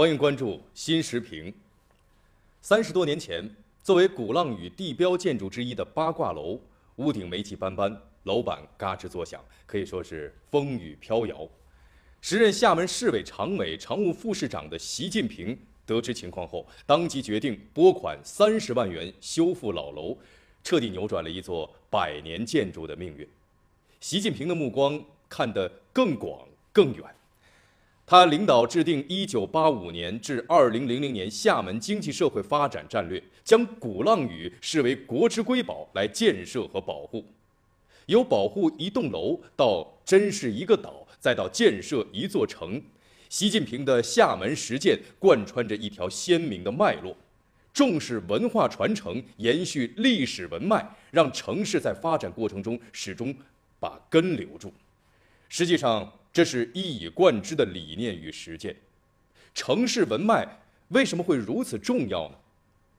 欢迎关注新时评。三十多年前，作为鼓浪屿地标建筑之一的八卦楼，屋顶霉气斑斑，楼板嘎吱作响，可以说是风雨飘摇。时任厦门市委常委、常务副市长的习近平得知情况后，当即决定拨款三十万元修复老楼，彻底扭转了一座百年建筑的命运。习近平的目光看得更广更远。他领导制定1985年至2000年厦门经济社会发展战略，将鼓浪屿视为国之瑰宝来建设和保护。由保护一栋楼到珍视一个岛，再到建设一座城，习近平的厦门实践贯穿着一条鲜明的脉络：重视文化传承，延续历史文脉，让城市在发展过程中始终把根留住。实际上，这是一以贯之的理念与实践。城市文脉为什么会如此重要呢？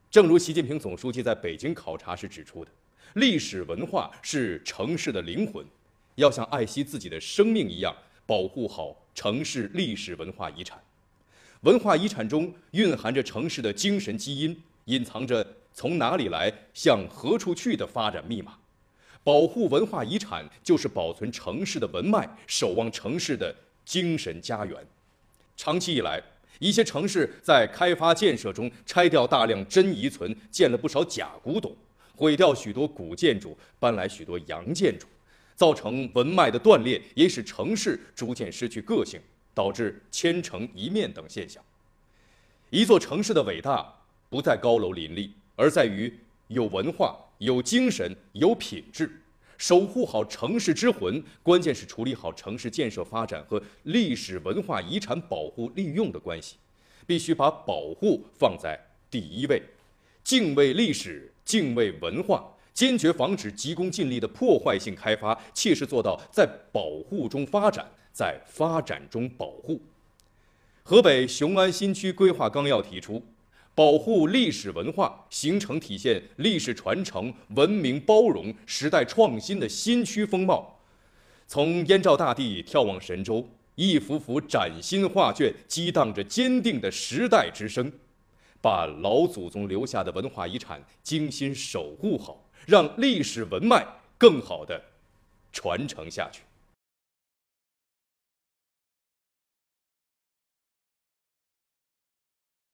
正如习近平总书记在北京考察时指出的，历史文化是城市的灵魂，要像爱惜自己的生命一样保护好城市历史文化遗产。文化遗产中蕴含着城市的精神基因，隐藏着从哪里来向何处去的发展密码。保护文化遗产，就是保存城市的文脉，守望城市的精神家园。长期以来，一些城市在开发建设中拆掉大量真遗存，建了不少假古董，毁掉许多古建筑，搬来许多洋建筑，造成文脉的断裂，也使城市逐渐失去个性，导致千城一面等现象。一座城市的伟大，不在高楼林立，而在于有文化。有精神、有品质，守护好城市之魂，关键是处理好城市建设发展和历史文化遗产保护利用的关系，必须把保护放在第一位，敬畏历史、敬畏文化，坚决防止急功近利的破坏性开发，切实做到在保护中发展，在发展中保护。河北雄安新区规划纲要提出。保护历史文化，形成体现历史传承、文明包容、时代创新的新区风貌。从燕赵大地眺望神州，一幅幅崭新画卷激荡着坚定的时代之声。把老祖宗留下的文化遗产精心守护好，让历史文脉更好地传承下去。